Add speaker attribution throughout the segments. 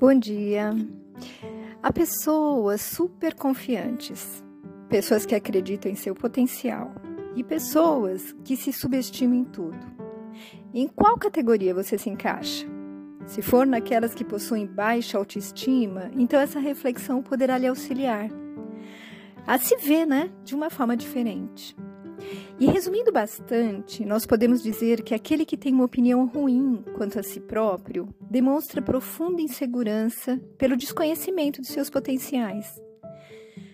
Speaker 1: Bom dia. Há pessoas super confiantes, pessoas que acreditam em seu potencial e pessoas que se subestimam em tudo. Em qual categoria você se encaixa? Se for naquelas que possuem baixa autoestima, então essa reflexão poderá lhe auxiliar a se ver, né, de uma forma diferente. E resumindo bastante, nós podemos dizer que aquele que tem uma opinião ruim quanto a si próprio demonstra profunda insegurança pelo desconhecimento de seus potenciais.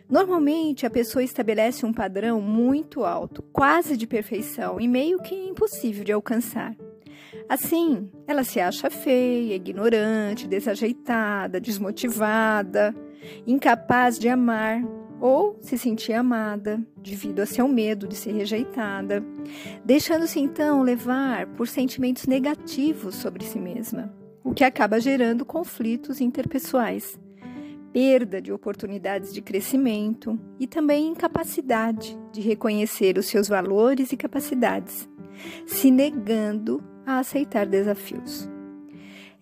Speaker 1: Normalmente, a pessoa estabelece um padrão muito alto, quase de perfeição, e meio que impossível de alcançar. Assim, ela se acha feia, ignorante, desajeitada, desmotivada, incapaz de amar, ou se sentir amada devido a seu medo de ser rejeitada, deixando-se então levar por sentimentos negativos sobre si mesma, o que acaba gerando conflitos interpessoais, perda de oportunidades de crescimento e também incapacidade de reconhecer os seus valores e capacidades, se negando a aceitar desafios.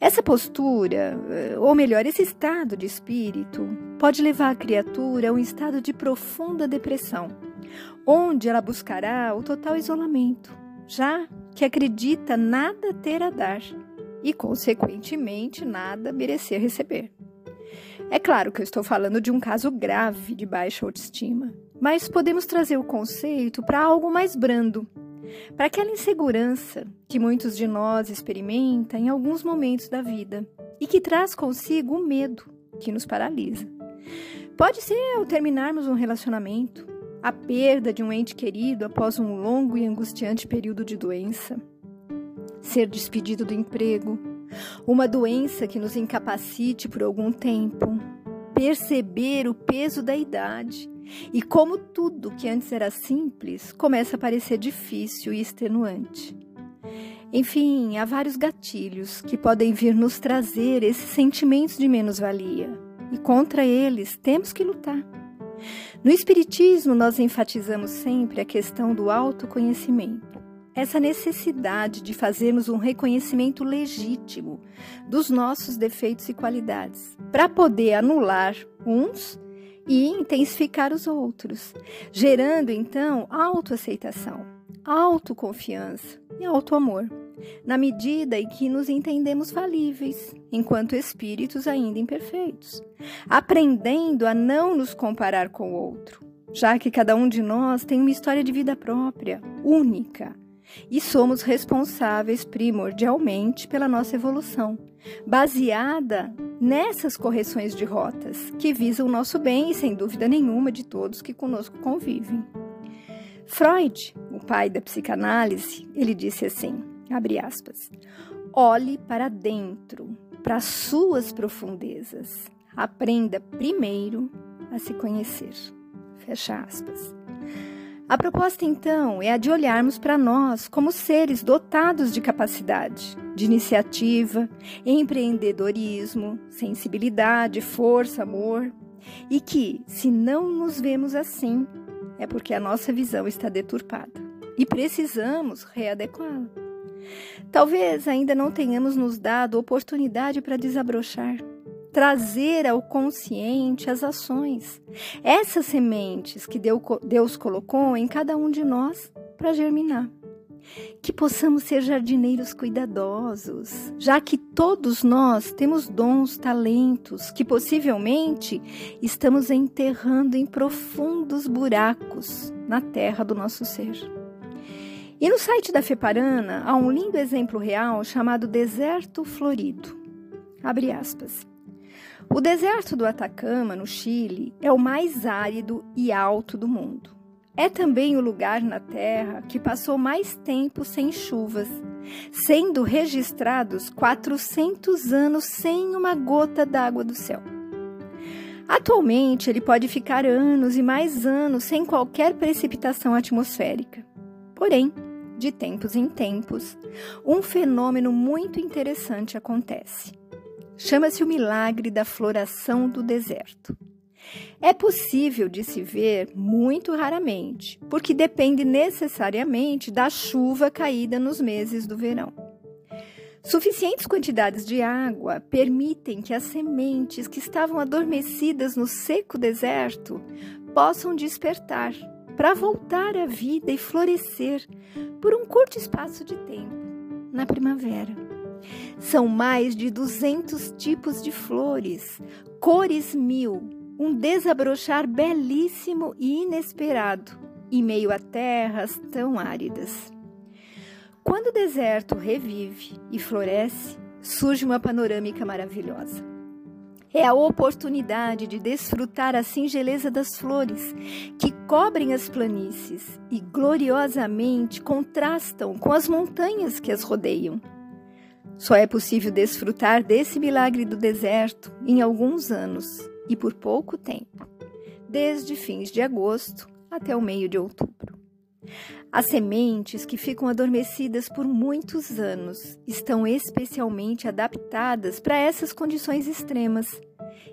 Speaker 1: Essa postura, eh, ou melhor, esse estado de espírito, pode levar a criatura a um estado de profunda depressão, onde ela buscará o total isolamento, já que acredita nada ter a dar e, consequentemente, nada merecer receber. É claro que eu estou falando de um caso grave de baixa autoestima, mas podemos trazer o conceito para algo mais brando para aquela insegurança que muitos de nós experimentam em alguns momentos da vida e que traz consigo o medo que nos paralisa. Pode ser ao terminarmos um relacionamento, a perda de um ente querido após um longo e angustiante período de doença, ser despedido do emprego, uma doença que nos incapacite por algum tempo, perceber o peso da idade e como tudo que antes era simples começa a parecer difícil e extenuante. Enfim, há vários gatilhos que podem vir nos trazer esses sentimentos de menos-valia, e contra eles temos que lutar. No Espiritismo, nós enfatizamos sempre a questão do autoconhecimento, essa necessidade de fazermos um reconhecimento legítimo dos nossos defeitos e qualidades, para poder anular uns e intensificar os outros, gerando então autoaceitação, autoconfiança e autoamor, na medida em que nos entendemos falíveis, enquanto espíritos ainda imperfeitos, aprendendo a não nos comparar com o outro, já que cada um de nós tem uma história de vida própria, única, e somos responsáveis primordialmente pela nossa evolução, baseada nessas correções de rotas que visam o nosso bem e, sem dúvida nenhuma, de todos que conosco convivem. Freud, o pai da psicanálise, ele disse assim, abre aspas, olhe para dentro, para suas profundezas, aprenda primeiro a se conhecer. Fecha aspas. A proposta, então, é a de olharmos para nós como seres dotados de capacidade, de iniciativa, empreendedorismo, sensibilidade, força, amor, e que, se não nos vemos assim, é porque a nossa visão está deturpada. E precisamos readequá-la. Talvez ainda não tenhamos nos dado oportunidade para desabrochar trazer ao consciente as ações, essas sementes que Deus colocou em cada um de nós para germinar. Que possamos ser jardineiros cuidadosos, já que todos nós temos dons, talentos que possivelmente estamos enterrando em profundos buracos na terra do nosso ser. E no site da Feparana há um lindo exemplo real chamado Deserto Florido. Abre aspas. O deserto do Atacama, no Chile, é o mais árido e alto do mundo. É também o lugar na Terra que passou mais tempo sem chuvas, sendo registrados 400 anos sem uma gota d'água do céu. Atualmente, ele pode ficar anos e mais anos sem qualquer precipitação atmosférica. Porém, de tempos em tempos, um fenômeno muito interessante acontece. Chama-se o milagre da floração do deserto. É possível de se ver muito raramente, porque depende necessariamente da chuva caída nos meses do verão. Suficientes quantidades de água permitem que as sementes que estavam adormecidas no seco deserto possam despertar para voltar à vida e florescer por um curto espaço de tempo na primavera. São mais de 200 tipos de flores, cores mil, um desabrochar belíssimo e inesperado em meio a terras tão áridas. Quando o deserto revive e floresce, surge uma panorâmica maravilhosa. É a oportunidade de desfrutar a singeleza das flores que cobrem as planícies e gloriosamente contrastam com as montanhas que as rodeiam. Só é possível desfrutar desse milagre do deserto em alguns anos e por pouco tempo, desde fins de agosto até o meio de outubro. As sementes que ficam adormecidas por muitos anos estão especialmente adaptadas para essas condições extremas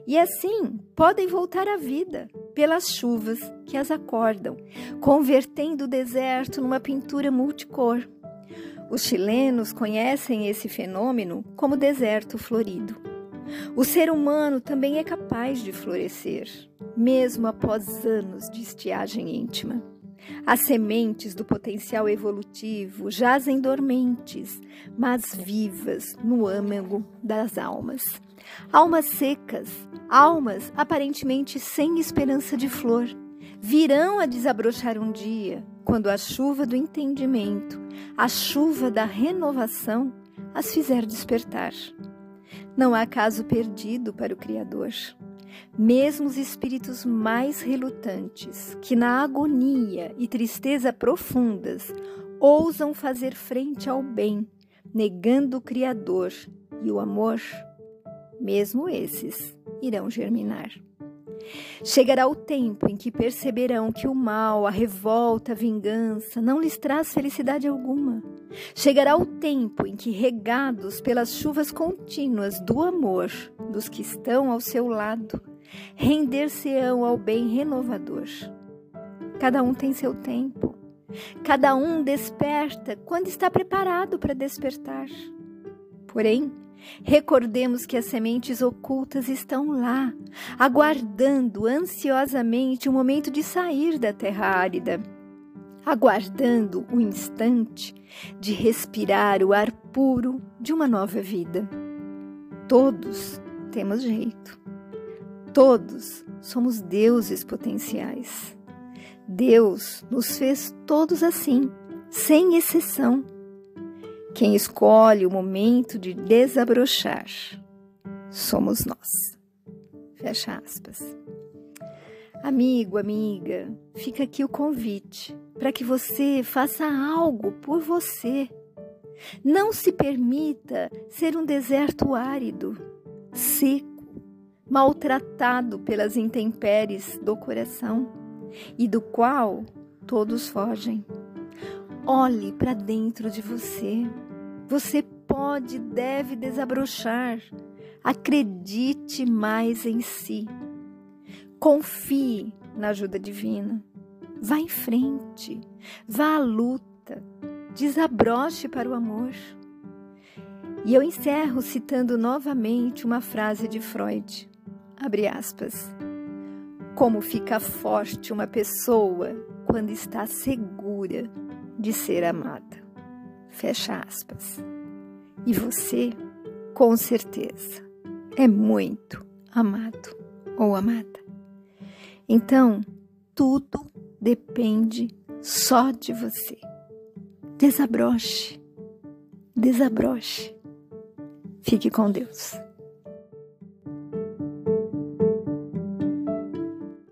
Speaker 1: e assim podem voltar à vida pelas chuvas que as acordam, convertendo o deserto numa pintura multicor. Os chilenos conhecem esse fenômeno como deserto florido. O ser humano também é capaz de florescer, mesmo após anos de estiagem íntima. As sementes do potencial evolutivo jazem dormentes, mas vivas no âmago das almas. Almas secas, almas aparentemente sem esperança de flor, virão a desabrochar um dia, quando a chuva do entendimento, a chuva da renovação, as fizer despertar. Não há caso perdido para o Criador. Mesmo os espíritos mais relutantes, que na agonia e tristeza profundas ousam fazer frente ao bem, negando o Criador e o amor, mesmo esses irão germinar. Chegará o tempo em que perceberão que o mal, a revolta, a vingança não lhes traz felicidade alguma. Chegará o tempo em que, regados pelas chuvas contínuas do amor dos que estão ao seu lado, render-se-ão ao bem renovador. Cada um tem seu tempo. Cada um desperta quando está preparado para despertar. Porém, Recordemos que as sementes ocultas estão lá, aguardando ansiosamente o momento de sair da terra árida, aguardando o instante de respirar o ar puro de uma nova vida. Todos temos jeito. Todos somos deuses potenciais. Deus nos fez todos assim, sem exceção. Quem escolhe o momento de desabrochar somos nós. Fecha aspas. Amigo, amiga, fica aqui o convite para que você faça algo por você. Não se permita ser um deserto árido, seco, maltratado pelas intempéries do coração e do qual todos fogem. Olhe para dentro de você. Você pode deve desabrochar. Acredite mais em si. Confie na ajuda divina. Vá em frente. Vá à luta. Desabroche para o amor. E eu encerro citando novamente uma frase de Freud. Abre aspas. Como fica forte uma pessoa quando está segura de ser amada. Fecha aspas. E você, com certeza, é muito amado ou amada. Então, tudo depende só de você. Desabroche, desabroche. Fique com Deus.